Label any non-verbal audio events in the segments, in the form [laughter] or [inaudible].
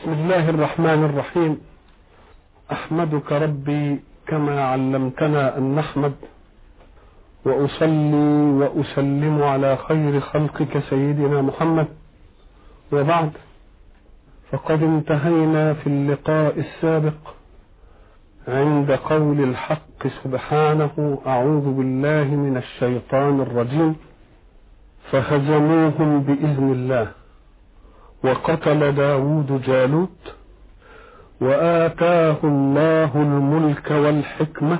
بسم الله الرحمن الرحيم. أحمدك ربي كما علمتنا أن نحمد. وأصلي وأسلم على خير خلقك سيدنا محمد. وبعد فقد انتهينا في اللقاء السابق عند قول الحق سبحانه أعوذ بالله من الشيطان الرجيم. فهزموهم بإذن الله. وقتل داود جالوت وآتاه الله الملك والحكمة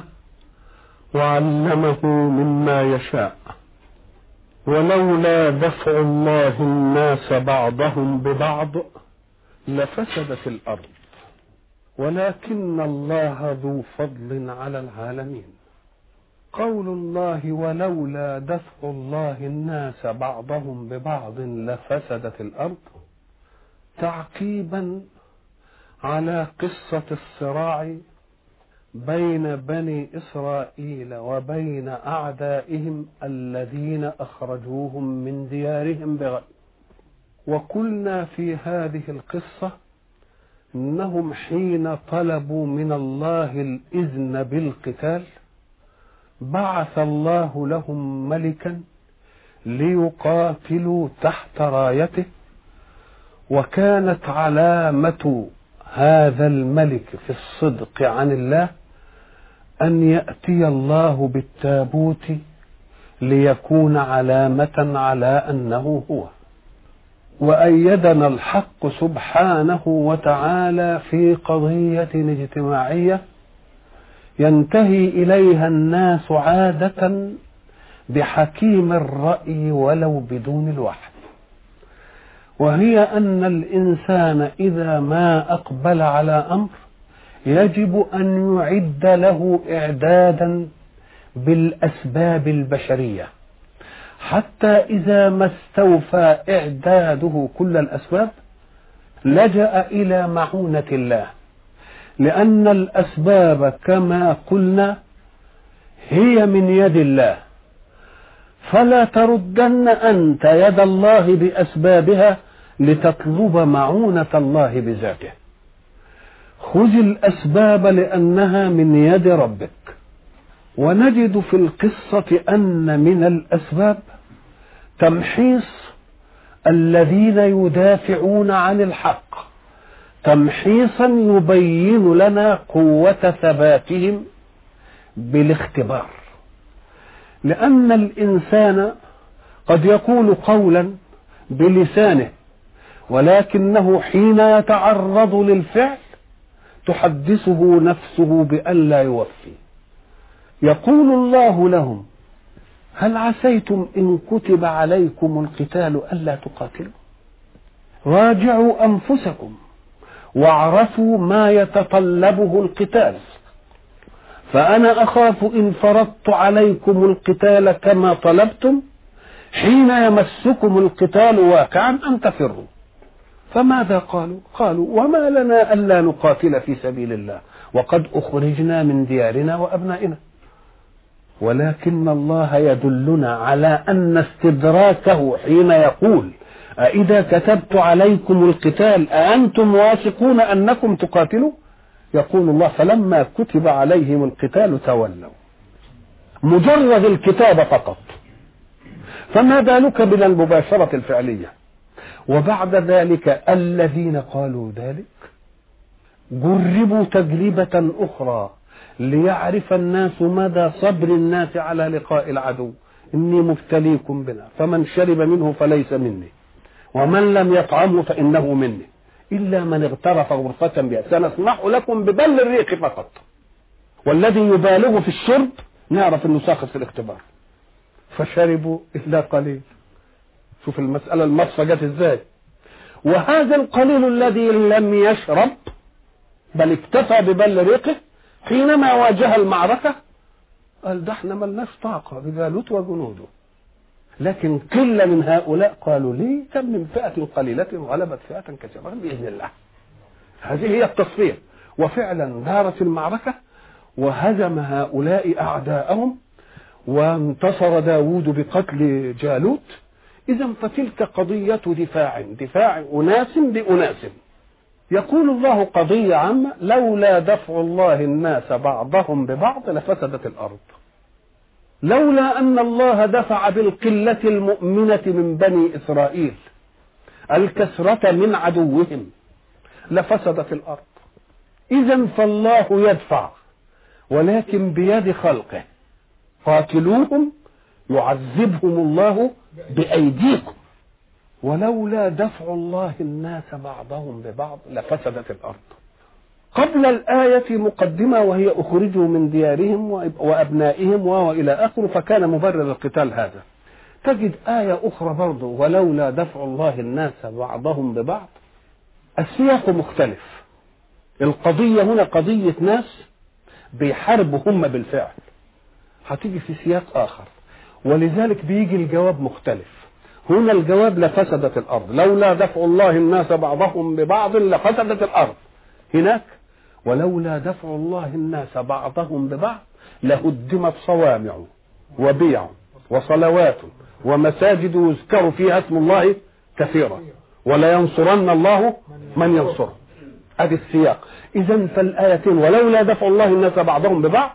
وعلمه مما يشاء. ولولا دفع الله الناس بعضهم ببعض لفسدت الأرض. ولكن الله ذو فضل على العالمين. قول الله ولولا دفع الله الناس بعضهم ببعض لفسدت الأرض تعقيبا على قصة الصراع بين بني إسرائيل وبين أعدائهم الذين أخرجوهم من ديارهم بغير وقلنا في هذه القصة إنهم حين طلبوا من الله الإذن بالقتال بعث الله لهم ملكا ليقاتلوا تحت رايته. وكانت علامة هذا الملك في الصدق عن الله أن يأتي الله بالتابوت ليكون علامة على أنه هو. وأيدنا الحق سبحانه وتعالى في قضية اجتماعية ينتهي إليها الناس عادة بحكيم الرأي ولو بدون الوحي. وهي أن الإنسان إذا ما أقبل على أمر يجب أن يعد له إعدادا بالأسباب البشرية. حتى إذا ما استوفى إعداده كل الأسباب لجأ إلى معونة الله. لأن الأسباب كما قلنا هي من يد الله. فلا تردن أنت يد الله بأسبابها لتطلب معونة الله بذاته. خذ الأسباب لأنها من يد ربك. ونجد في القصة أن من الأسباب تمحيص الذين يدافعون عن الحق. تمحيصا يبين لنا قوة ثباتهم بالاختبار. لأن الإنسان قد يقول قولا بلسانه ولكنه حين يتعرض للفعل تحدثه نفسه بأن لا يوفي. يقول الله لهم هل عسيتم إن كتب عليكم القتال ألا تقاتلوا؟ راجعوا أنفسكم واعرفوا ما يتطلبه القتال. فأنا أخاف إن فرضت عليكم القتال كما طلبتم حين يمسكم القتال واقعا أن تفروا. فماذا قالوا؟ قالوا وما لنا ألا نقاتل في سبيل الله وقد أخرجنا من ديارنا وأبنائنا. ولكن الله يدلنا على أن استدراكه حين يقول أإذا كتبت عليكم القتال أأنتم واثقون أنكم تقاتلوا يقول الله فلما كتب عليهم القتال تولوا. مجرد الكتابة فقط. فما بالك بلا المباشرة الفعلية؟ وبعد ذلك الذين قالوا ذلك جربوا تجربة أخرى ليعرف الناس مدى صبر الناس على لقاء العدو. إني مبتليكم بنا. فمن شرب منه فليس مني. ومن لم يطعمه فإنه مني. إلا من اغترف غرفة بها سنسمح لكم ببل الريق فقط. والذي يبالغ في الشرب نعرف انه ساخط في الاختبار. فشربوا إلا قليل. شوف المسألة المصفى جت إزاي. وهذا القليل الذي لم يشرب بل اكتفى ببل ريقه حينما واجه المعركة قال ده إحنا ملناش طاقة بجالوت وجنوده. لكن قلة من هؤلاء قالوا لي كم من فئة قليلة غلبت فئة كثيرة بإذن الله. هذه هي التصفية وفعلا دارت المعركة وهزم هؤلاء أعداءهم وانتصر داود بقتل جالوت. إذا فتلك قضية دفاع. دفاع أناس بأناس. يقول الله قضية عامة لولا دفع الله الناس بعضهم ببعض لفسدت الأرض. لولا أن الله دفع بالقلة المؤمنة من بني إسرائيل الكسرة من عدوهم لفسدت الأرض. إذا فالله يدفع ولكن بيد خلقه. قاتلوهم يعذبهم الله بأيديكم. ولولا دفع الله الناس بعضهم ببعض لفسدت الأرض. قبل الآية مقدمة وهي أخرجوا من ديارهم وأبنائهم وإلى آخره فكان مبرر القتال هذا. تجد آية أخرى برضه ولولا دفع الله الناس بعضهم ببعض. السياق مختلف. القضية هنا قضية ناس بيحاربوا هم بالفعل. هتيجي في سياق آخر. ولذلك بيجي الجواب مختلف. هنا الجواب لفسدت الأرض. لولا دفع الله الناس بعضهم ببعض لفسدت الأرض. هناك؟ ولولا دفع الله الناس بعضهم ببعض لهدمت صوامع وبيع وصلوات ومساجد يذكر فيها اسم الله كثيرا. ولا ينصرن الله من ينصره ادي السياق. اذا فالآيتين ولولا دفع الله الناس بعضهم ببعض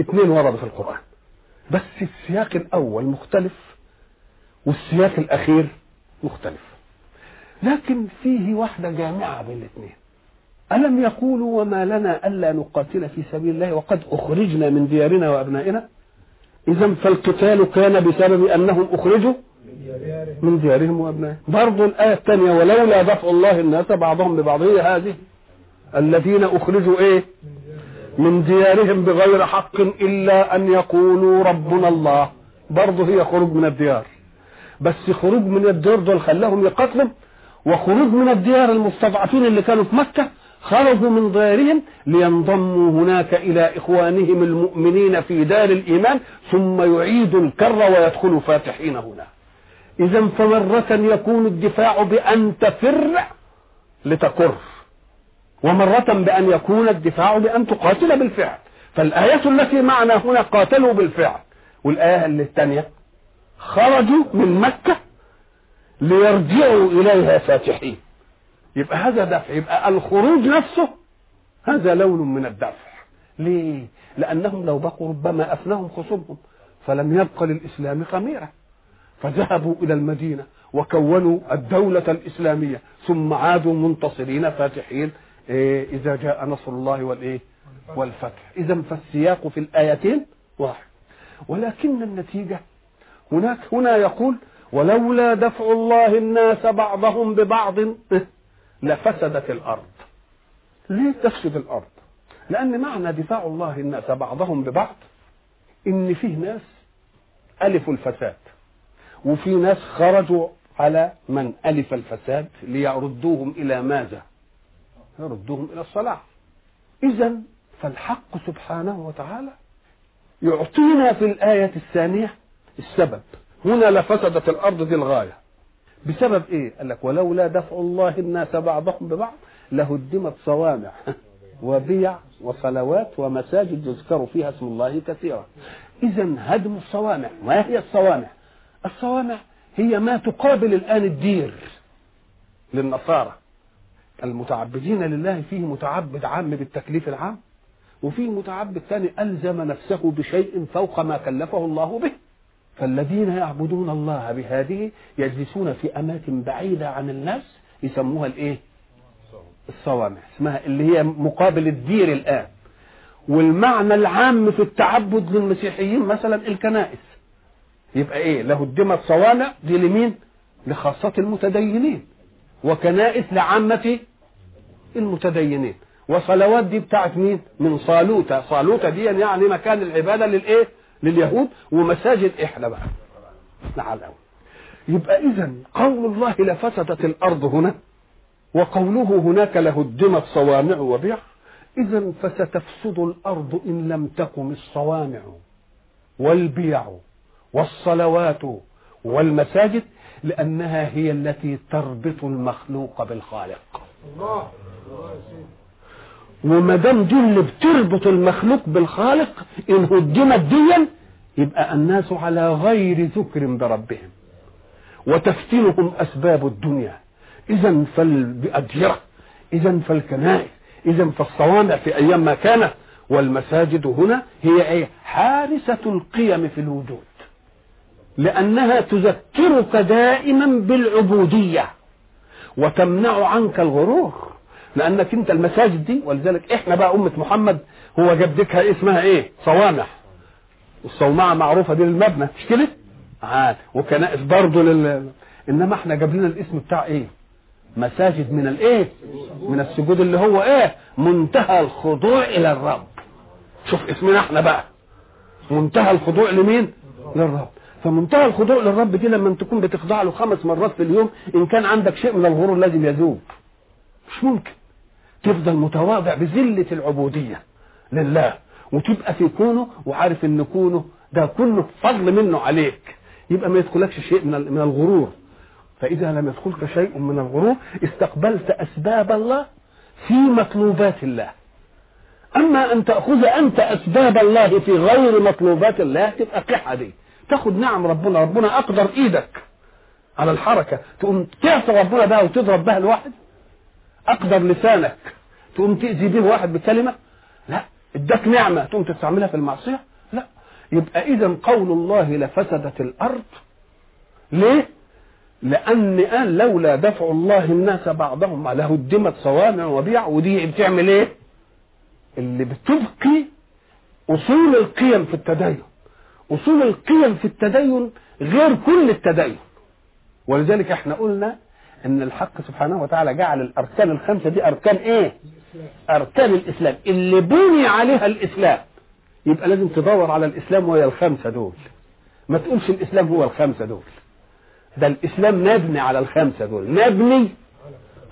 اثنين وردوا في القرآن. بس السياق الأول مختلف والسياق الأخير مختلف. لكن فيه واحدة جامعة بين الاثنين. ألم يقولوا وما لنا ألا نقاتل في سبيل الله وقد أخرجنا من ديارنا وأبنائنا؟ إذا فالقتال كان بسبب أنهم أخرجوا من ديارهم وأبنائهم. برضو الآية الثانية ولولا دفع الله الناس بعضهم ببعض. هي هذه. الذين أخرجوا إيه؟ من ديارهم بغير حق إلا أن يقولوا ربنا الله. برضه هي خروج من الديار. بس خروج من الديار دول خلاهم يقتلوا وخروج من الديار المستضعفين اللي كانوا في مكة خرجوا من ديارهم لينضموا هناك إلى إخوانهم المؤمنين في دار الإيمان ثم يعيدوا الكر ويدخلوا فاتحين هنا. اذا فمرة يكون الدفاع بأن تفر لتكر. ومرة بأن يكون الدفاع بأن تقاتل بالفعل. فالآية التي معنا هنا قاتلوا بالفعل. والآية الثانية خرجوا من مكة ليرجعوا إليها فاتحين. يبقى هذا دفع. يبقى الخروج نفسه هذا لون من الدفع. ليه؟ لأنهم لو بقوا ربما أفناهم خصومهم فلم يبق للإسلام خميرة فذهبوا إلى المدينة وكونوا الدولة الإسلامية ثم عادوا منتصرين فاتحين إذا جاء نصر الله والإيه والفتح. إذا فالسياق في الآيتين واحد. ولكن النتيجة هناك هنا يقول ولولا دفع الله الناس بعضهم ببعض لفسدت الأرض. ليه تفسد الأرض؟ لأن معنى دفاع الله الناس بعضهم ببعض إن فيه ناس ألفوا الفساد. وفي ناس خرجوا على من ألف الفساد ليردوهم إلى ماذا؟ يردهم إلى الصلاح إذا فالحق سبحانه وتعالى يعطينا في الآية الثانية السبب. هنا لفسدت الأرض دي الغاية. بسبب إيه؟ قال لك ولولا دفع الله الناس بعضهم ببعض لهدمت صوامع [laughs] وبيع وصلوات ومساجد يذكر فيها اسم الله كثيرا. إذا هدم الصوامع. ما هي الصوامع؟ الصوامع هي ما تقابل الآن الدير للنصارى. المتعبدين لله فيه متعبد عام بالتكليف العام وفيه متعبد ثاني ألزم نفسه بشيء فوق ما كلفه الله به. فالذين يعبدون الله بهذه يجلسون في أماكن بعيدة عن الناس يسموها الإيه؟ الصوامع اسمها اللي هي مقابل الدير الآن. والمعنى العام في التعبد للمسيحيين مثلا الكنائس. يبقى إيه؟ له الدمى الصوامع دي لمين؟ لخاصة المتدينين. وكنائس لعامة المتدينين. وصلوات دي بتاعت مين؟ من صالوتة صالوتة دي يعني مكان العبادة للإيه؟ لليهود ومساجد إحنا بقى. نعم يبقى اذا قول الله لفسدت الأرض هنا وقوله هناك لهدمت صوامع وبيع اذا فستفسد الأرض إن لم تقم الصوامع والبيع والصلوات والمساجد لأنها هي التي تربط المخلوق بالخالق. وما دام دي اللي بتربط المخلوق بالخالق إن هدمت ديا يبقى الناس على غير ذكر بربهم. وتفتنهم أسباب الدنيا. اذا فالاديره اذا فالكنائس اذا فالصوامع في أيام ما كانت والمساجد هنا هي إيه حارسة القيم في الوجود. لأنها تذكرك دائما بالعبودية. وتمنع عنك الغرور. لأنك أنت المساجد دي ولذلك إحنا بقى أمة محمد هو جدتها اسمها إيه؟ صوامع والصومعة معروفة دي للمبنى. مش كده؟ عاد. وكنائس برضه لل إنما إحنا جاب لنا الاسم بتاع إيه؟ مساجد من الإيه؟ من السجود اللي هو إيه؟ منتهى الخضوع إلى الرب. شوف اسمنا إحنا بقى. منتهى الخضوع لمين؟ للرب. فمنتهى الخضوع للرب دي لما تكون بتخضع له خمس مرات في اليوم إن كان عندك شيء من الغرور لازم يذوب. مش ممكن. تفضل متواضع بذلة العبودية لله وتبقى في كونه وعارف إن كونه ده كله فضل منه عليك. يبقى ما يدخلكش شيء من من الغرور. فإذا لم يدخلك شيء من الغرور استقبلت أسباب الله في مطلوبات الله. أما أن تأخذ أنت أسباب الله في غير مطلوبات الله تبقى قحة دي. تاخد نعم ربنا ربنا أقدر إيدك على الحركة. تقوم تعصى ربنا بها وتضرب بها الواحد؟ أقدر لسانك. تقوم تأذي به واحد بكلمة؟ لا. إداك نعمة تقوم تستعملها في المعصية؟ لا. يبقى إذا قول الله لفسدت الأرض. ليه؟ لأن قال لولا دفع الله الناس بعضهم لهدمت صوامع وبيع ودي بتعمل إيه؟ اللي بتبقي أصول القيم في التدين. أصول القيم في التدين غير كل التدين. ولذلك إحنا قلنا إن الحق سبحانه وتعالى جعل الأركان الخمسة دي أركان إيه؟ أركان الإسلام. اللي بني عليها الإسلام. يبقى لازم تدور على الإسلام وهي الخمسة دول. ما تقولش الإسلام هو الخمسة دول. ده الإسلام مبني على الخمسة دول. مبني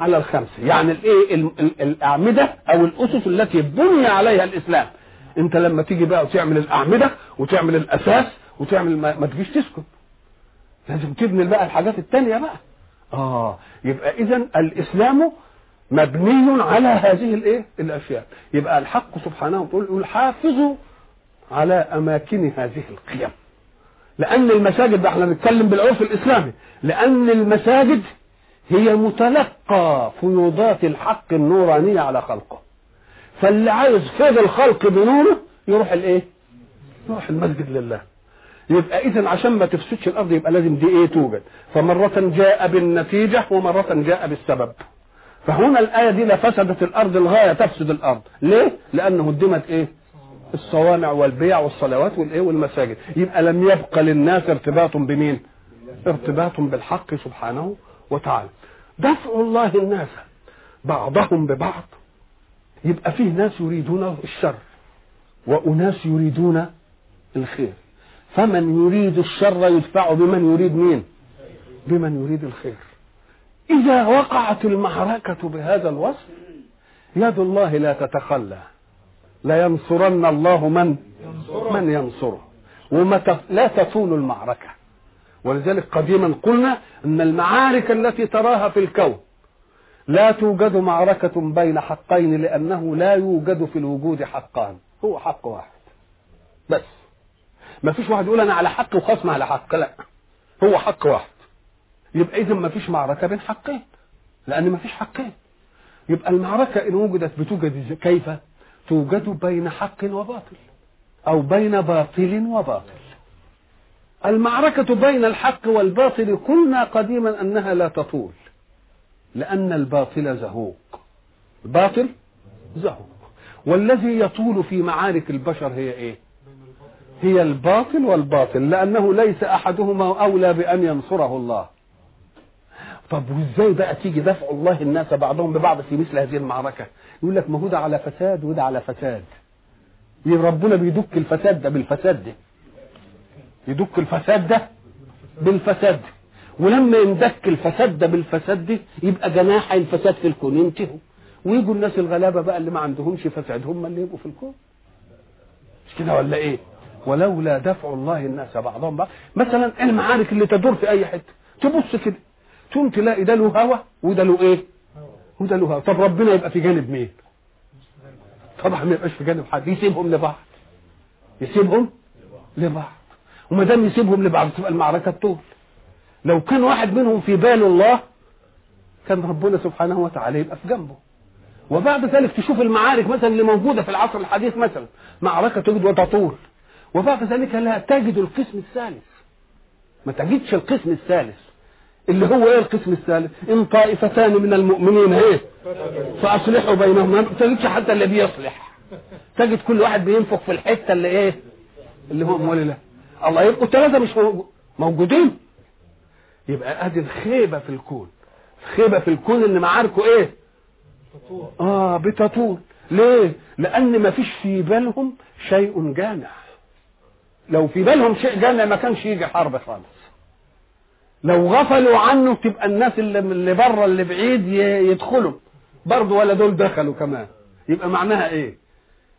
على الخمسة. يعني الإيه؟ ال- ال- الأعمدة أو الأسس التي بني عليها الإسلام. انت لما تيجي بقى وتعمل الأعمدة وتعمل الأساس وتعمل ما, تجيش تسكت. لازم تبني بقى الحاجات التانية بقى. آه يبقى اذا الإسلام مبني على هذه الإيه؟ الأشياء. يبقى الحق سبحانه وتعالى يقول حافظوا على أماكن هذه القيم. لأن المساجد بقى إحنا بنتكلم بالعرف الإسلامي لأن المساجد هي متلقى فيوضات الحق النورانية على خلقه. فاللي عايز فيض الخلق بنوره يروح الايه؟ يروح المسجد لله. يبقى اذا عشان ما تفسدش الأرض يبقى لازم دي إيه توجد. فمرة جاء بالنتيجة ومرة جاء بالسبب. فهنا الآية دي لفسدت الأرض الغاية تفسد الأرض. ليه؟ لأنه هدمت إيه؟ الصوامع والبيع والصلوات والإيه والمساجد. يبقى لم يبقى للناس ارتباط بمين؟ ارتباط بالحق سبحانه وتعالى. دفع الله الناس بعضهم ببعض. يبقى فيه ناس يريدون الشر وأناس يريدون الخير. فمن يريد الشر يدفع بمن يريد مين؟ بمن يريد الخير. إذا وقعت المعركة بهذا الوصف يد الله لا تتخلى. لا ينصرن الله من؟ من ينصره. وما لا تطول المعركة. ولذلك قديما قلنا أن المعارك التي تراها في الكون لا توجد معركة بين حقين لأنه لا يوجد في الوجود حقان. هو حق واحد. بس. ما فيش واحد يقول أنا على حق وخصم على حق. لا. هو حق واحد. يبقى إذا ما فيش معركة بين حقين. لأن ما فيش حقين. يبقى المعركة إن وجدت بتوجد كيف؟ توجد بين حق وباطل. أو بين باطل وباطل. المعركة بين الحق والباطل قلنا قديما أنها لا تطول. لأن الباطل زهوق. الباطل زهوق. والذي يطول في معارك البشر هي إيه؟ هي الباطل والباطل لأنه ليس أحدهما أولى بأن ينصره الله. طب وإزاي بقى تيجي دفع الله الناس بعضهم ببعض في مثل هذه المعركة؟ يقول لك ما هو ده على فساد وده على فساد. ربنا بيدك الفساد ده بالفساد ده. يدك الفساد ده بالفساد. ده ولما يندك الفساد ده بالفساد ده يبقى جناح الفساد في الكون. ينتهوا. ويجوا الناس الغلابة بقى اللي ما عندهمش فساد هم اللي يبقوا في الكون. مش كده ولا إيه؟ ولولا دفع الله الناس بعضهم بعض. مثلا المعارك اللي تدور في أي حتة تبص كده تقوم تلاقي ده له هوا وده له إيه؟ وده له هوا. طب ربنا يبقى في جانب مين؟ طبعا ما يبقاش في جانب حد. يسيبهم لبعض. يسيبهم لبعض. وما دام يسيبهم لبعض تبقى المعركة طول لو كان واحد منهم في بال الله كان ربنا سبحانه وتعالى يبقى في جنبه. وبعد ذلك تشوف المعارك مثلا اللي موجودة في العصر الحديث مثلا معركة تجد وتطول. وبعد ذلك لا تجد القسم الثالث. ما تجدش القسم الثالث. اللي هو إيه القسم الثالث؟ إن طائفتان من المؤمنين إيه؟ فأصلحوا بينهما. ما تجدش حتى اللي بيصلح. تجد كل واحد بينفخ في الحتة اللي إيه؟ اللي هو مولي له. الله يبقوا ثلاثة مش موجودين. يبقى ادي الخيبة في الكون. خيبه في الكون إن معاركه إيه؟ آه بتطول. ليه؟ لأن ما فيش في بالهم شيء جامع. لو في بالهم شيء جامع ما كانش يجي حرب خالص. لو غفلوا عنه تبقى الناس اللي اللي بره اللي بعيد يدخلوا. برضه ولا دول دخلوا كمان. يبقى معناها إيه؟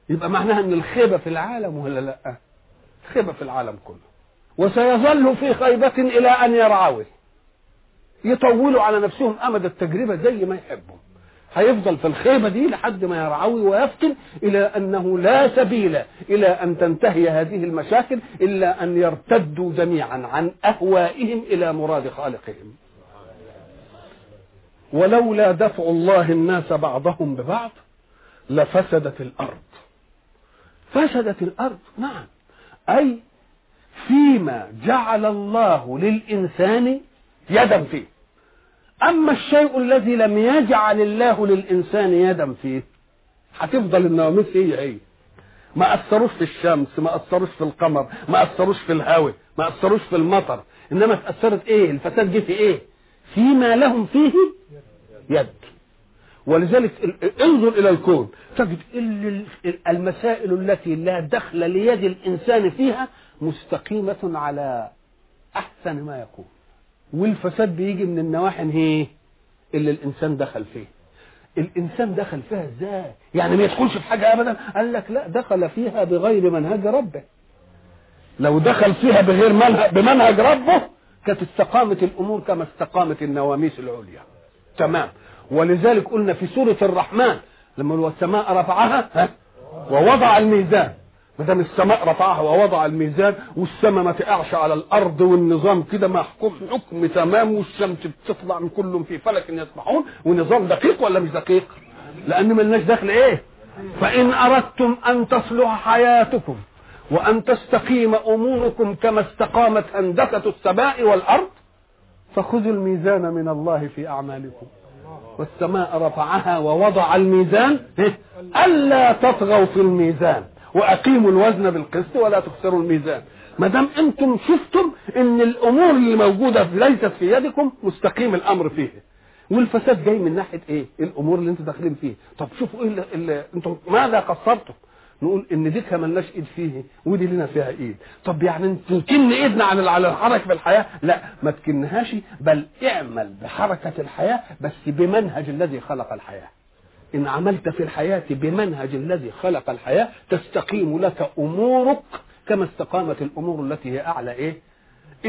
يبقى معناها إن الخيبة في العالم ولا لأ؟ خيبه في العالم كله. وسيظل في خيبة إلى أن يرعوه يطولوا على نفسهم أمد التجربة زي ما يحبوا. هيفضل في الخيبه دي لحد ما يرعوي ويفتن إلى أنه لا سبيل إلى أن تنتهي هذه المشاكل إلا أن يرتدوا جميعا عن أهوائهم إلى مراد خالقهم. ولولا دفع الله الناس بعضهم ببعض لفسدت الأرض. فسدت الأرض نعم. أي فيما جعل الله للإنسان يدا فيه. أما الشيء الذي لم يجعل الله للإنسان يدا فيه هتفضل النواميس هي هي ما أثروش في الشمس ما أثروش في القمر ما أثروش في الهواء ما أثروش في المطر إنما اتاثرت إيه؟ الفساد جه في إيه؟ فيما لهم فيه يد. ولذلك انظر إلى الكون. تجد المسائل التي لا دخل ليد الإنسان فيها مستقيمة على أحسن ما يكون. والفساد بيجي من النواحي هي اللي الإنسان دخل فيه. الإنسان دخل فيها إزاي؟ يعني ما يدخلش في حاجة ابدا؟ قال لك لا دخل فيها بغير منهج ربه. لو دخل فيها بغير منهج بمنهج ربه كانت استقامت الأمور كما استقامت النواميس العليا. تمام. ولذلك قلنا في سورة الرحمن لما السماء رفعها ها؟ ووضع الميزان. ما دام السماء رفعها ووضع الميزان والسماء ما تقعش على الأرض والنظام كده محكوم حكم تمام والشمس بتطلع من كلهم في فلك يسبحون ونظام دقيق ولا مش دقيق؟ لأن ملناش دخل إيه؟ فإن أردتم أن تصلح حياتكم وأن تستقيم أموركم كما استقامت هندسة السماء والأرض فخذوا الميزان من الله في أعمالكم والسماء رفعها ووضع الميزان ألا تطغوا في الميزان وأقيموا الوزن بالقسط ولا تخسروا الميزان. ما دام أنتم شفتم إن الأمور اللي موجودة ليست في يدكم مستقيم الأمر فيه. والفساد جاي من ناحية إيه؟ الأمور اللي أنتم داخلين فيه. طب شوفوا إيه اللي, أنتم ماذا قصرتم؟ نقول إن دي ملناش إيد فيه ودي لنا فيها إيد. طب يعني تمكن إيدنا عن على الحركة في الحياة لا ما تكنهاش بل اعمل بحركة الحياة بس بمنهج الذي خلق الحياة. إن عملت في الحياة بمنهج الذي خلق الحياة تستقيم لك أمورك كما استقامت الأمور التي هي أعلى إيه؟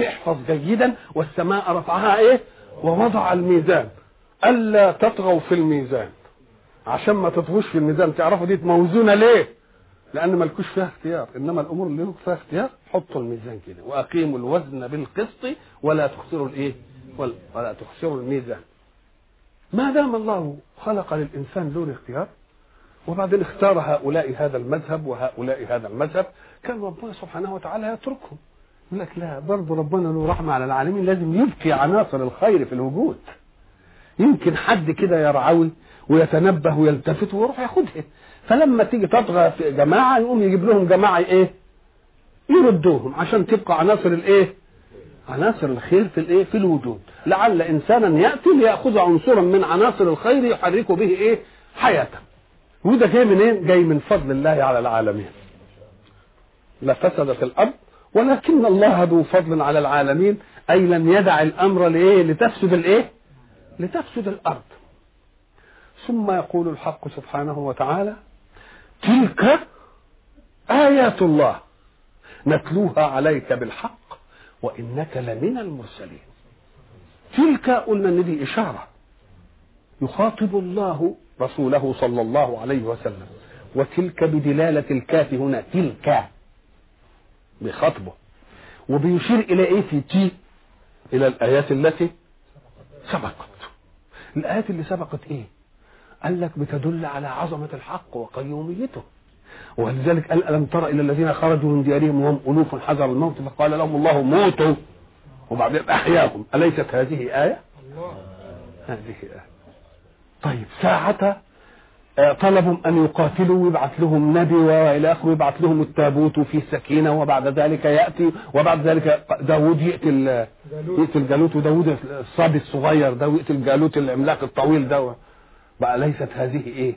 احفظ جيدا والسماء رفعها إيه؟ ووضع الميزان ألا تطغوا في الميزان عشان ما تطغوش في الميزان تعرفوا دي موزونة ليه؟ لأن ملكوش فيها اختيار إنما الأمور اللي لكم فيها اختيار حطوا الميزان كده وأقيموا الوزن بالقسط ولا تخسروا الإيه؟ ولا تخسروا الميزان ما دام الله خلق للإنسان دون اختيار وبعدين اختار هؤلاء هذا المذهب وهؤلاء هذا المذهب كان ربنا سبحانه وتعالى يتركهم. يقول لك لا برضه ربنا له رحمة على العالمين لازم يبقي عناصر الخير في الوجود. يمكن حد كده يرعوي ويتنبه ويلتفت ويروح ياخدها. فلما تيجي تطغى في جماعة يقوم يجيب لهم جماعة إيه؟ يردوهم عشان تبقى عناصر الإيه؟ عناصر الخير في الايه؟ في الوجود. لعل إنسانا يأتي ليأخذ عنصرا من عناصر الخير يحرك به إيه؟ حياته. وده جاي من إيه جاي من فضل الله على العالمين. لفسدت الأرض ولكن الله ذو فضل على العالمين أي لم يدع الأمر لإيه؟ لتفسد الإيه؟ لتفسد الأرض. ثم يقول الحق سبحانه وتعالى تلك آيات الله نتلوها عليك بالحق وإنك لمن المرسلين. تلك قلنا ان دي إشارة. يخاطب الله رسوله صلى الله عليه وسلم. وتلك بدلالة الكاف هنا. تلك. بخطبه. وبيشير إلى إيه في تي إلى الآيات التي سبقت. الآيات اللي سبقت إيه؟ قال لك بتدل على عظمة الحق وقيوميته. ولذلك قال ألم تر إلى الذين خرجوا من ديارهم وهم ألوف حذر الموت؟ فقال لهم الله موتوا. وبعدين أحياهم أليست هذه آية؟ هذه آية. طيب ساعة آه، طلبوا أن يقاتلوا ويبعث لهم نبي وإلى آخره يبعث لهم التابوت في سكينة وبعد ذلك يأتي وبعد ذلك داود يقتل يقتل جالوت وداود الصبي الصغير ده ويقتل جالوت العملاق الطويل ده. بقى ليست هذه إيه؟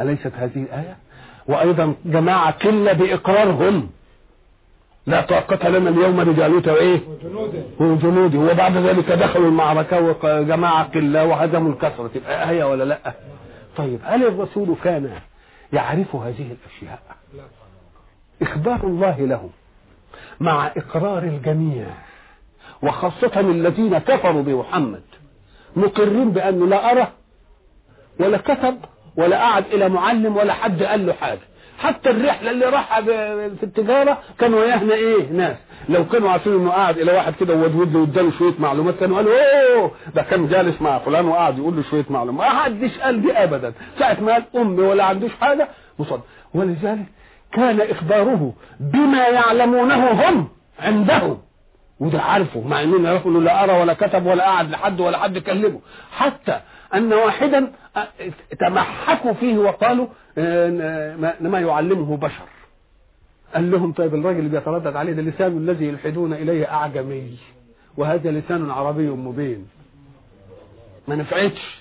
أليست هذه آية؟ وأيضا جماعة قلة بإقرارهم لا طاقة لنا اليوم بجالوت وإيه؟ وجنوده وبعد ذلك دخلوا المعركة وجماعة قلة وهزموا الكسرة تبقى آية ولا لأ؟ طيب هل الرسول كان يعرف هذه الأشياء إخبار الله له مع إقرار الجميع وخاصة الذين كفروا بمحمد مقرين بأنه لا أرى ولا كتب ولا قعد إلى معلم ولا حد قال له حاجة. حتى الرحلة اللي راحها في التجارة كانوا وياهنا إيه؟ ناس. لو كانوا عارفين إنه قاعد إلى واحد كده وودود له واداله شوية معلومات كانوا قالوا أوه ده كان جالس مع فلان وقعد يقول له شوية معلومات. ما حدش قال دي ابدا. ساعة ما قال أمي ولا عندوش حاجة مصدق. ولذلك كان إخباره بما يعلمونه هم عندهم وده عارفه مع انه لا أرى ولا كتب ولا قعد لحد ولا حد كلمه. حتى أن واحدا تمحكوا فيه وقالوا ما يعلمه بشر. قال لهم طيب الراجل اللي بيتردد عليه ده لسان الذي يلحدون إليه أعجمي وهذا لسان عربي مبين. ما نفعتش.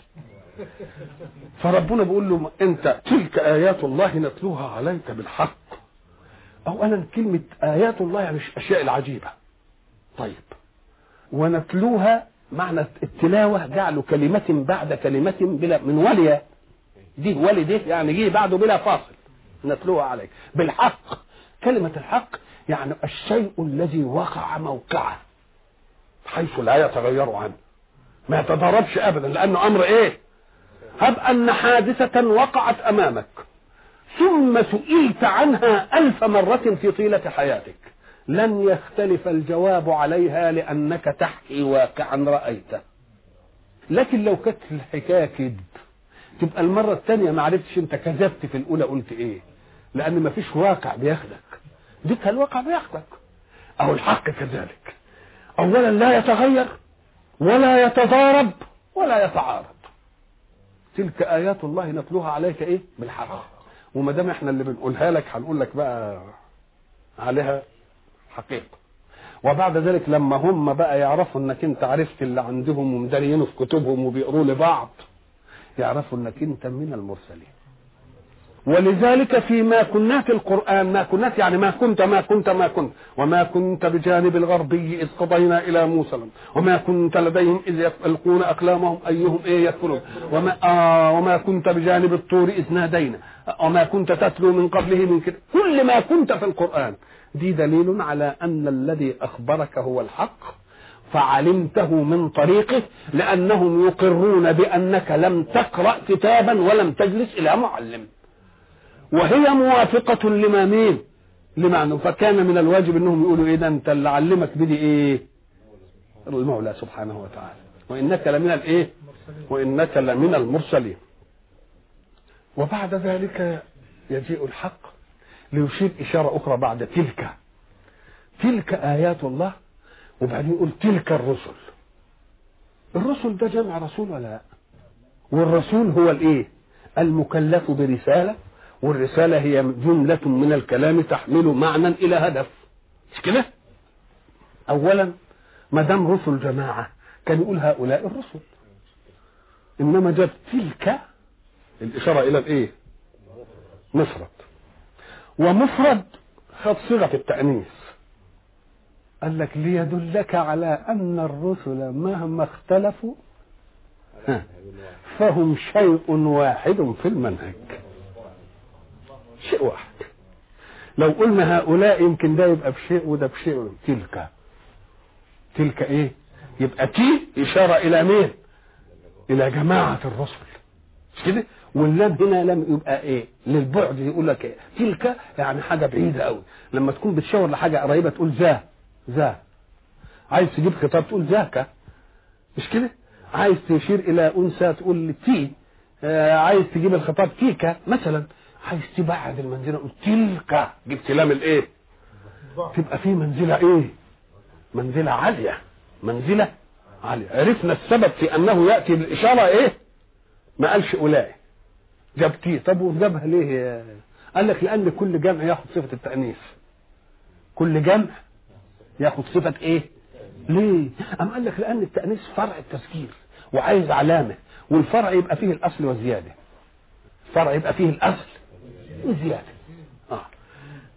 فربنا بيقول له أنت تلك آيات الله نتلوها عليك بالحق. اولا كلمة آيات الله يعني الاشياء العجيبة. طيب ونتلوها معنى التلاوة جعل كلمة بعد كلمة بلا من ولي دي ولي دي يعني جه بعده بلا فاصل. نتلوها عليك. بالحق. كلمة الحق يعني الشيء الذي وقع موقعه. حيث لا يتغير عنه. ما يتضربش ابدا. لأنه أمر إيه؟ هب أن حادثة وقعت أمامك. ثم سئلت عنها ألف مرة في طيلة حياتك. لن يختلف الجواب عليها لأنك تحكي واقعا رأيته. لكن لو كانت الحكاية كذب تبقى المرة الثانية ما عرفتش أنت كذبت في الأولى قلت إيه. لأن ما فيش واقع بياخدك. ديك الواقع بياخدك. أو الحق كذلك. اولا لا يتغير ولا يتضارب ولا يتعارض. تلك آيات الله نتلوها عليك إيه؟ بالحق وما دام إحنا اللي بنقولها لك هنقول لك بقى عليها حقيقة. وبعد ذلك لما هم بقى يعرفوا انك انت عرفت اللي عندهم ومدارينه في كتبهم وبيقروا لبعض يعرفوا انك انت من المرسلين. ولذلك فيما كنات القرآن ما كنات يعني ما كنت ما كنت ما كنت. وما كنت بجانب الغربي إذ قضينا إلى موسى. وما كنت لديهم إذ يلقون أقلامهم أيهم إيه يكفرون وما, آه وما كنت بجانب الطور إذ نادينا. وما كنت تتلو من قبله من كده. كل ما كنت في القرآن دي دليل على أن الذي أخبرك هو الحق فعلمته من طريقه لأنهم يقرون بأنك لم تقرأ كتابا ولم تجلس إلى معلم. وهي موافقة لما مين؟ لمعنى فكان من الواجب أنهم يقولوا ده أنت اللي علمك بدي إيه؟ المولى سبحانه وتعالى. وإنك لمن الإيه؟ وإنك لمن المرسلين. وبعد ذلك يجيء الحق. ليشير إشارة أخرى بعد تلك. تلك آيات الله وبعدين يقول تلك الرسل. الرسل ده جمع رسول ولا لا؟ والرسول هو الإيه؟ المكلف برسالة والرسالة هي جملة من الكلام تحمل معنى إلى هدف. مش كده؟ أولا ما دام رسل جماعة كان يقول هؤلاء الرسل. إنما جاب تلك الإشارة إلى الإيه؟ مفرد ومفرد خد صيغة التأنيث. قال لك ليدلك على أن الرسل مهما اختلفوا فهم شيء واحد في المنهج. شيء واحد. لو قلنا هؤلاء يمكن ده يبقى بشيء وده بشيء تلك. تلك إيه؟ يبقى تي إشارة إلى مين؟ إلى جماعة الرسل. مش كده؟ واللام هنا لم يبقى إيه للبعد يقول لك إيه؟ تلك يعني حاجة بعيدة قوي. لما تكون بتشاور لحاجة قريبة تقول ذا ذا عايز تجيب خطاب تقول ذاك مش كده؟ عايز تشير إلى أنثى تقول تي. آه عايز تجيب الخطاب تيكا مثلا. عايز تبعد المنزلة قلت تلك. جبت لام الإيه؟ تبقى في منزلة إيه؟ منزلة عالية. منزلة عالية. عرفنا السبب في أنه يأتي بالإشارة إيه؟ ما قالش أولئك. جاب تي طب وجابها ليه قال لك لأن كل جمع ياخد صفة التأنيث. كل جمع ياخد صفة إيه؟ ليه؟ أم قال لك لأن التأنيث فرع التذكير وعايز علامة والفرع يبقى فيه الأصل والزياده فرع يبقى فيه الأصل والزياده آه.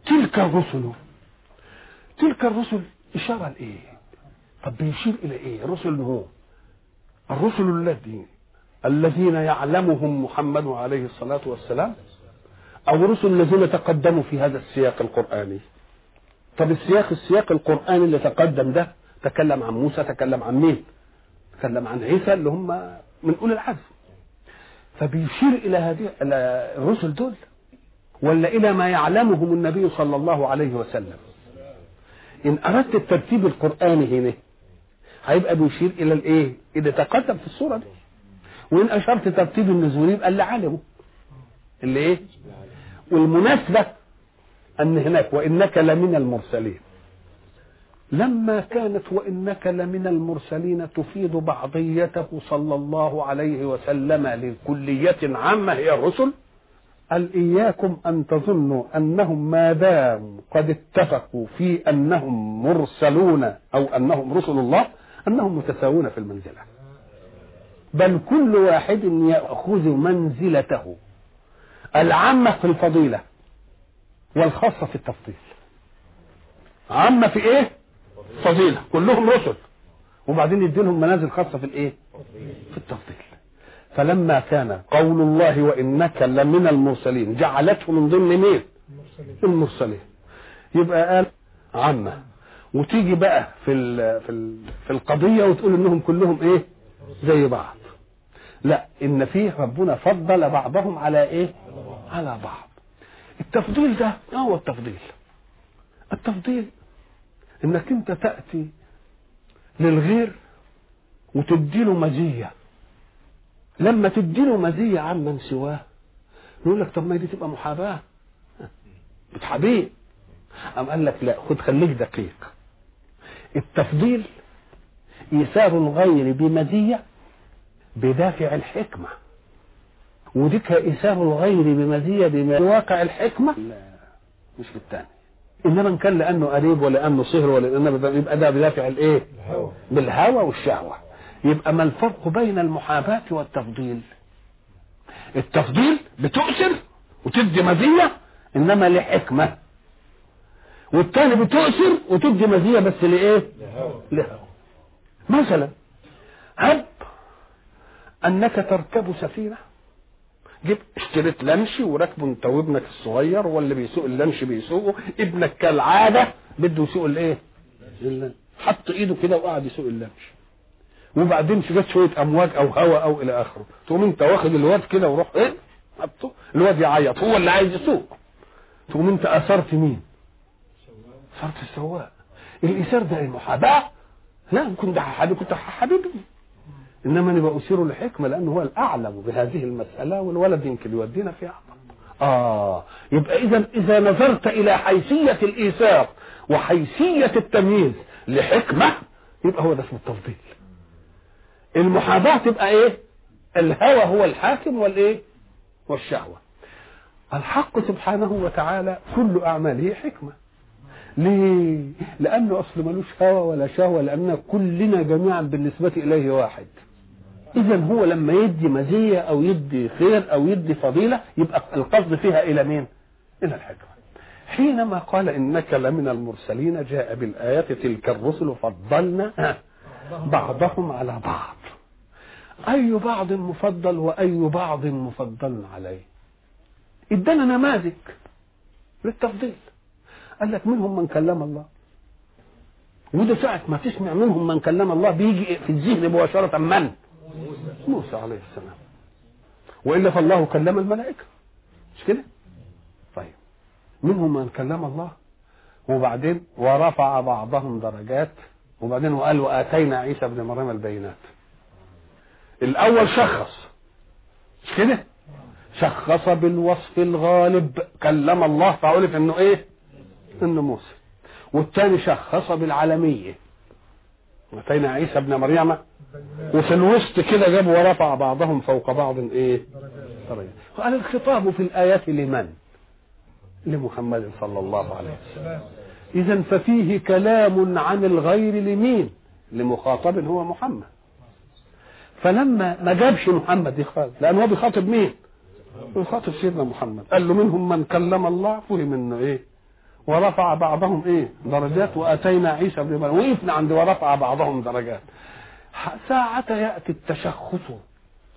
تلك الرسل تلك الرسل إشارة لإيه؟ طب بيشير إلى إيه؟ الرسل هو الرسل الذين الذين يعلمهم محمد عليه الصلاة والسلام أو الرسل الذين تقدموا في هذا السياق القرآني. طب السياق السياق القرآني اللي تقدم ده تكلم عن موسى تكلم عن مين؟ تكلم عن عيسى اللي هم من أولي العزم فبيشير إلى هذه إلى الرسل دول ولا إلى ما يعلمهم النبي صلى الله عليه وسلم. إن أردت الترتيب القرآني هنا هيبقى بيشير إلى الإيه؟ اللي تقدم في الصورة دي. وإن أشرت ترتيب النزول يبقى اللي علمه. اللي إيه؟ والمناسبة أن هناك وإنك لمن المرسلين. لما كانت وإنك لمن المرسلين تفيد بعضيته صلى الله عليه وسلم لكلية عامة هي الرسل قال إياكم أن تظنوا أنهم ما داموا قد اتفقوا في أنهم مرسلون أو أنهم رسل الله أنهم متساوون في المنزلة. بل كل واحد يأخذ منزلته العامة في الفضيلة والخاصة في التفضيل. عامة في إيه؟ فضيلة. كلهم رسل. وبعدين يديلهم منازل خاصة في الإيه؟ في التفضيل. فلما كان قول الله وإنك لمن المرسلين جعلته من ضمن مين؟ المرسلين. يبقى قال عامة. وتيجي بقى في في في القضية وتقول إنهم كلهم إيه؟ زي بعض. لا إن فيه ربنا فضل بعضهم على إيه؟ على بعض. التفضيل ده هو التفضيل. التفضيل إنك أنت تأتي للغير وتديله مزية. لما تديله مزية عمن سواه يقول لك طب ما دي تبقى محاباة. بتحابيه. أم قال لك لا خد خليك دقيق. التفضيل إيثار الغير بمزية بدافع الحكمة. وديك إيثار الغير بمزية بواقع الحكمة؟ لا مش بالتاني. إنما إن كان لأنه قريب ولا لأنه صهر ولا لأنه يبقى ده بدافع الإيه؟ بالهوى والشهوة. يبقى ما الفرق بين المحاباة والتفضيل؟ التفضيل بتؤثر وتدي مزية إنما لحكمة. والتاني بتؤثر وتدي مزية بس لإيه؟ لهوى. مثلا هب أنك تركب سفينة. جبت اشتريت لانش وراكبه انت وابنك الصغير واللي بيسوق اللانش بيسوقه ابنك كالعادة بده يسوق الايه؟ حط ايده كده وقعد يسوق اللانش وبعدين جت شوية أمواج أو هواء أو إلى آخره. تقوم انت واخد الواد كده وروح إيه؟ حطه. الواد يعيط. هو اللي عايز يسوق. تقوم انت أثرت مين؟ أثرت السواق. الإيثار ده المحاباة؟ لا كنت حبيبي كنت حبيبي إنما أنا بأثيره لحكمة لأنه هو الأعلم بهذه المسألة والولد يمكن يودينا فيها آه. يبقى اذا إذا نظرت إلى حيثية الايثار وحيثية التمييز لحكمة يبقى هو ده اسمه التفضيل. المحاباه تبقى إيه؟ الهوى هو الحاكم والإيه؟ والشهوة. الحق سبحانه وتعالى كل أعماله حكمة. ليه؟ لأنه أصل ملوش هوى ولا شهوة لأن كلنا جميعا بالنسبة إليه واحد. اذا هو لما يدي مزية أو يدي خير أو يدي فضيلة يبقى القصد فيها إلى مين؟ إلى الحكمة. حينما قال إنك لمن المرسلين جاء بالآية تلك الرسل فضلنا بعضهم على بعض. أي بعض مفضل وأي بعض مفضل عليه؟ إدانا نماذج للتفضيل. قال لك منهم من كلم الله. وده ساعة ما تسمع منهم من كلم الله بيجي في الذهن مباشرة من؟ موسى عليه السلام. وإلا فالله كلم الملائكة. مش كده؟ طيب. منهم من كلم الله وبعدين ورفع بعضهم درجات وبعدين وقال وآتينا عيسى ابن مريم البينات. الأول شخص. مش كده؟ شخص بالوصف الغالب. كلم الله فعرف إنه إيه؟ إنه موسى. والثاني شخص بالعالمية. اتينا عيسى ابن مريم وفي الوسط كده جاب ورفع بعضهم فوق بعض إيه درجات. قال الخطاب في الآيات لمن؟ لمحمد صلى الله عليه وسلم. اذا ففيه كلام عن الغير لمين؟ لمخاطب هو محمد. فلما ما جابش محمد يخاطب لأن هو بيخاطب مين؟ بيخاطب سيدنا محمد. قال له منهم من كلم الله فهم إنه إيه؟ ورفع بعضهم إيه؟ درجات. وأتينا عيسى ابن مريم. وقفنا عند ورفع بعضهم درجات. ساعة يأتي التشخص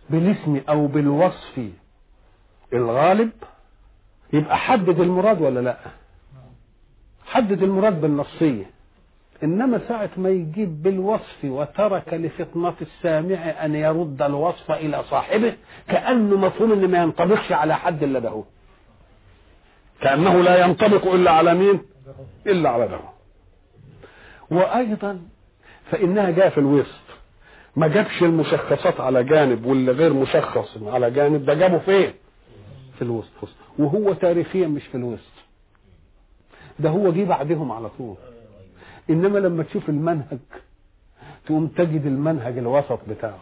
بالاسم أو بالوصف الغالب. يبقى حدد المراد ولا لا؟ حدد المراد بالنصية. إنما ساعة ما يجيب بالوصف وترك لفطنة السامع أن يرد الوصف إلى صاحبه كأنه مفهوم إن ما ينطبقش على حد إلا ده كأنه لا ينطبق إلا على مين؟ إلا على ده وأيضا فإنها جاء في الوسط ما جابش المشخصات على جانب واللي غير مشخص على جانب ده جابه فين؟ في الوسط. وهو تاريخيا مش في الوسط. ده هو جه بعدهم على طول. إنما لما تشوف المنهج تقوم تجد المنهج الوسط بتاعه.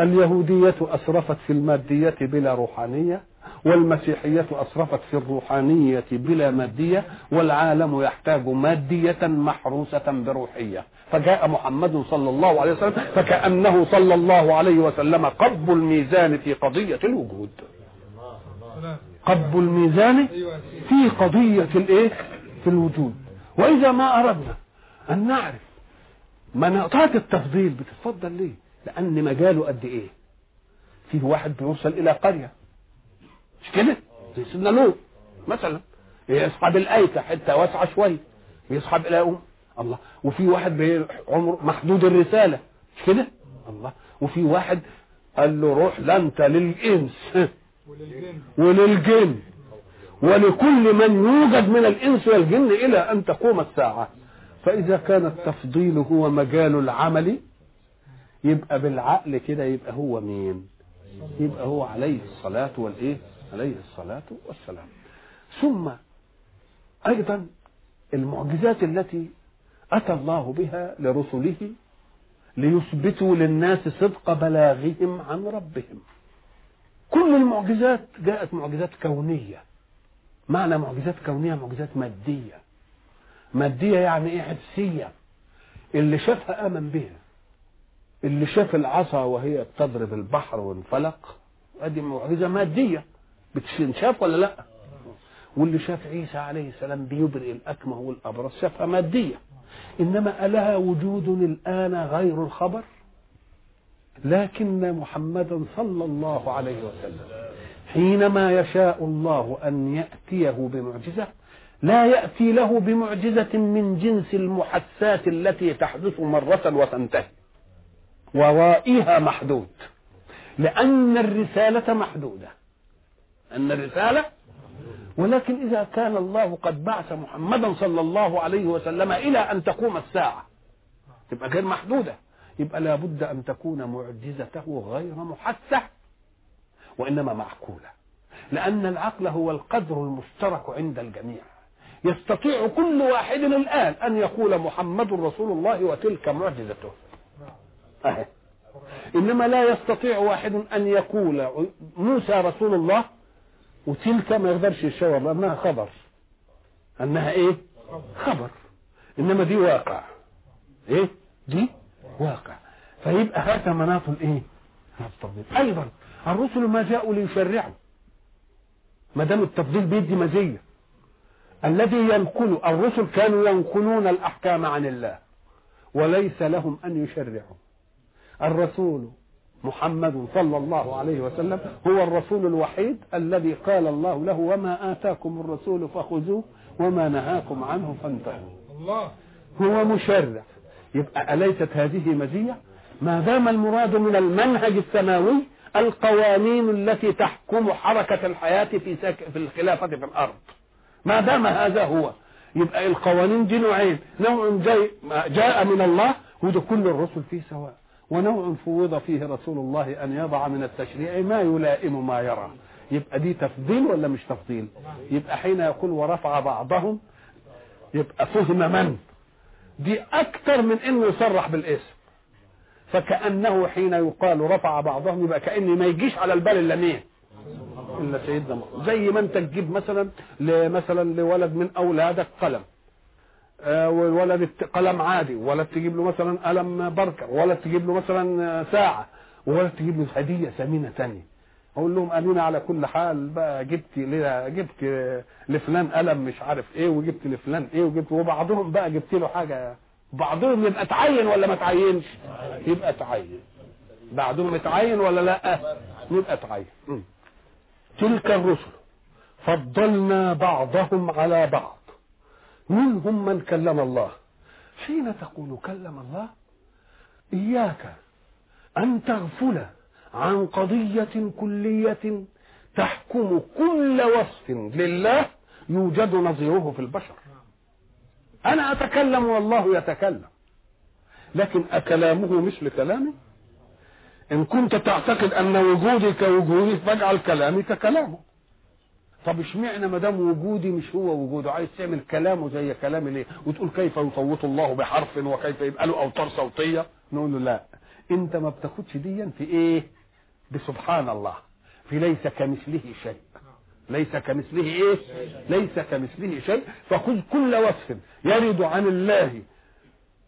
اليهودية أسرفت في المادية بلا روحانية والمسيحية أسرفت في الروحانية بلا مادية والعالم يحتاج مادية محروسة بروحية. فجاء محمد صلى الله عليه وسلم فكأنه صلى الله عليه وسلم قب الميزان في قضية الوجود. قب الميزان في قضية الإيه؟ في الوجود. وإذا ما أردنا أن نعرف مناطات التفضيل بتتفضل ليه؟ لأن مجاله قد إيه؟ فيه واحد بيوصل إلى قرية. مش كده؟ زي سيدنا لوط مثلا. يصحب الايكه حتة واسعة شوية. يصحب إلى ام الله. وفي واحد عمر محدود الرسالة. مش كده؟ الله. وفي واحد قال له روح لا أنت للإنس. وللجن. ولكل من يوجد من الإنس والجن إلى أن تقوم الساعة. فإذا كان التفضيل هو مجال العمل يبقى بالعقل كده يبقى هو مين؟ يبقى هو عليه الصلاة والإيه؟ عليه الصلاة والسلام. ثم أيضا المعجزات التي أتى الله بها لرسله ليثبتوا للناس صدق بلاغهم عن ربهم. كل المعجزات جاءت معجزات كونية. معنى معجزات كونية معجزات مادية. مادية يعني إيه؟ حسية اللي شافها آمن بها. اللي شاف العصا وهي بتضرب البحر وانفلق ادي معجزة مادية. بتشاف ولا لا؟ واللي شاف عيسى عليه السلام بيبرئ الأكمه والأبرص شافها مادية. إنما ألها وجود الآن غير الخبر؟ لكن محمدا صلى الله عليه وسلم حينما يشاء الله أن يأتيه بمعجزة لا يأتي له بمعجزة من جنس المحسات التي تحدث مرة وتنتهي. ورائها محدود. لأن الرسالة محدودة. أن الرسالة ولكن إذا كان الله قد بعث محمدا صلى الله عليه وسلم إلى أن تقوم الساعة تبقى غير محدودة. يبقى لابد أن تكون معجزته غير محسة وإنما معقولة. لأن العقل هو القدر المشترك عند الجميع. يستطيع كل واحد الآن أن يقول محمد رسول الله وتلك معجزته. أهي. إنما لا يستطيع واحد أن يقول موسى رسول الله وتلك ما يقدرش يشاور لأنها خبر. أنها إيه؟ خبر. إنما دي واقع. إيه؟ دي واقع. فيبقى هذا مناط التفضيل. أيضا الرسل ما جاءوا ليشرعوا. ما دام التفضيل بيدي مزية. الذي ينقل الرسل كانوا ينقلون الأحكام عن الله. وليس لهم أن يشرعوا. الرسول محمد صلى الله عليه وسلم هو الرسول الوحيد الذي قال الله له وما آتاكم الرسول فخذوه وما نهاكم عنه فانتهوا. الله. هو مشرع. يبقى أليست هذه مزية؟ ما دام المراد من المنهج السماوي القوانين التي تحكم حركة الحياة في سك... في الخلافة في الأرض. ما دام هذا هو يبقى القوانين دي نوعين. نوع جاء من الله وده كل الرسل فيه سواء. ونوع فوض فيه رسول الله أن يضع من التشريع ما يلائم ما يرى. يبقى دي تفضيل ولا مش تفضيل؟ يبقى حين يقول ورفع بعضهم يبقى فهم من؟ دي أكثر من إنه يصرح بالاسم. فكأنه حين يقال رفع بعضهم يبقى كأن ما يجيش على البال إلا مين؟ إلا سيدنا زي ما أنت تجيب مثلا مثلا لولد من أولادك قلم. آه والولد قلم عادي ولد تجيب له مثلا قلم بركة ولد تجيب له مثلا ساعة وولد تجيب له هدية ثمينة تانية. أقول لهم امينه على كل حال بقى جبت جبت لفلان قلم مش عارف إيه وجبت لفلان إيه وجبت وبعضهم بقى جبت له حاجة. بعضهم يبقى تعين ولا ما تعينش يبقى تعين بعضهم يتعين ولا لأ؟ يبقى تعين تلك الرسل. فضلنا بعضهم على بعض. منهم من كلم الله. حين تقول كلم الله إياك أن تغفل عن قضية كلية تحكم كل وصف لله يوجد نظيره في البشر. أنا أتكلم والله يتكلم لكن أكلامه مثل كلامي؟ إن كنت تعتقد أن وجودي كوجودي فاجعل كلامي ككلامه طب اشمعنى ما دام وجودي مش هو وجوده؟ عايز تعمل كلامه زي كلامي ليه وتقول كيف يصوت الله بحرف وكيف يبقى له أوتار صوتية؟ نقول له لا. انت ما بتاخدش ديا في إيه؟ بسبحان الله. في ليس كمثله شيء. ليس كمثله إيه؟ ليس كمثله شيء. فخذ كل وصف يرد عن الله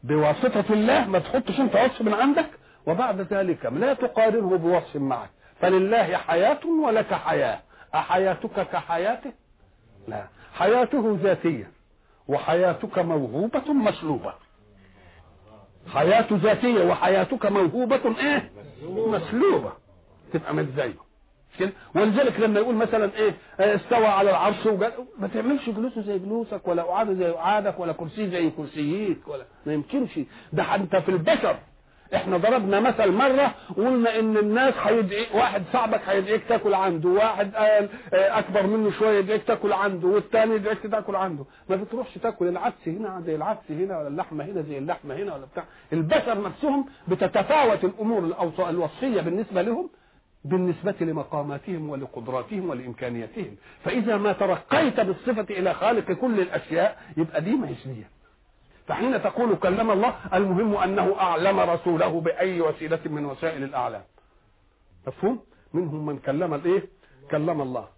بواسطة الله. ما تحطش انت وصف من عندك. وبعد ذلك لا تقارنه بوصف معك. فلله حياة ولك حياة. أحياتك كحياته؟ لا. حياته ذاتية وحياتك موهوبة مسلوبة. حياة ذاتية وحياتك موهوبة إيه؟ مسلوبة. تبقى مش زيه. ولذلك لما يقول مثلا إيه استوى على العرش. ما تعملش جلوسه زي جلوسك ولا قعاده زي قعادك ولا كرسي زي كرسيك ولا ما يمكنش. ده انت في البشر. إحنا ضربنا مثل مرة وقلنا إن الناس هيدعي واحد صاحبك هيدعيك تاكل عنده واحد قال أكبر منه شوية يدعيك تاكل عنده والثاني يدعيك تاكل عنده. ما بتروحش تاكل العدس هنا زي العدس هنا ولا اللحمة هنا زي اللحمة هنا ولا بتاع. البشر نفسهم بتتفاوت الأمور الوصفية بالنسبة لهم بالنسبة لمقاماتهم ولقدراتهم ولإمكانياتهم. فإذا ما ترقيت بالصفة إلى خالق كل الأشياء يبقى دي ما دي. فحين تقول كلم الله المهم أنه أعلم رسوله بأي وسيلة من وسائل الأعلام. مفهوم؟ منهم من كلم الإيه؟ كلم الله.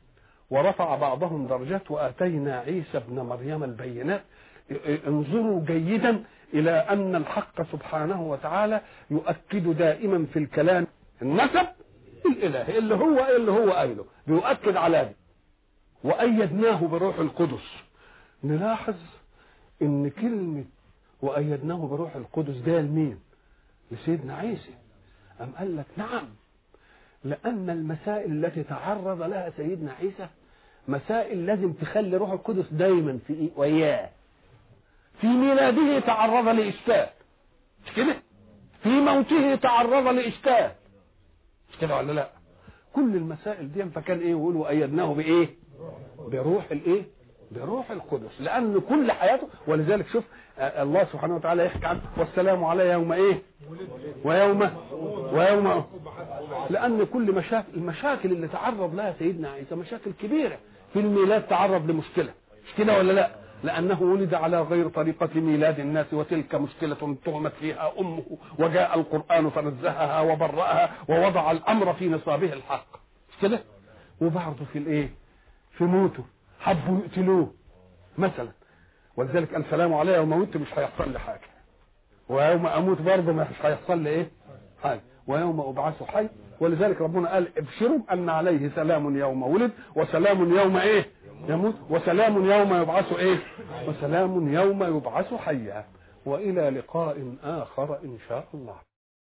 ورفع بعضهم درجات وآتينا عيسى ابن مريم البينات. انظروا جيدا إلى أن الحق سبحانه وتعالى يؤكد دائما في الكلام النسب الإله اللي هو اللي هو قايله. بيؤكد على دي. وأيدناه بروح القدس. نلاحظ إن كلمة وأيدناه بروح القدس. ده لمين؟ لسيدنا عيسى. أم قال لك نعم لأن المسائل التي تعرض لها سيدنا عيسى مسائل لازم تخلي روح القدس دايما في إيه؟ وياه. في ميلاده تعرض لإشكال مش كده؟ في موته تعرض لإشكال مش كده ولا لا؟ كل المسائل دي فكان إيه؟ يقولوا أيدناه بإيه؟ بروح الإيه؟ بروح القدس لأن كل حياته ولذلك شوف الله سبحانه وتعالى يحكي عنه والسلام على يوم إيه؟ ويوم ويوم. لأن كل مشاكل المشاكل اللي تعرض لها سيدنا عيسى مشاكل كبيرة. في الميلاد تعرض لمشكلة. مش كده ولا لا؟ لأنه ولد على غير طريقة ميلاد الناس وتلك مشكلة تهمت فيها أمه وجاء القرآن فنزهها وبرأها ووضع الأمر في نصابه الحق. مش كده؟ في الإيه؟ في موته. حبوا يقتلوه مثلا. ولذلك السلام علي يوم موت مش هيحصل لي حاجة. ويوم أموت برضه مش هيحصل لي إيه؟ حاجة. ويوم أبعث حي. ولذلك ربنا قال ابشروا أن عليه سلام يوم ولد وسلام يوم إيه؟ يموت وسلام يوم يبعث إيه؟ وسلام يوم يبعث حيا. وإلى لقاء آخر إن شاء الله.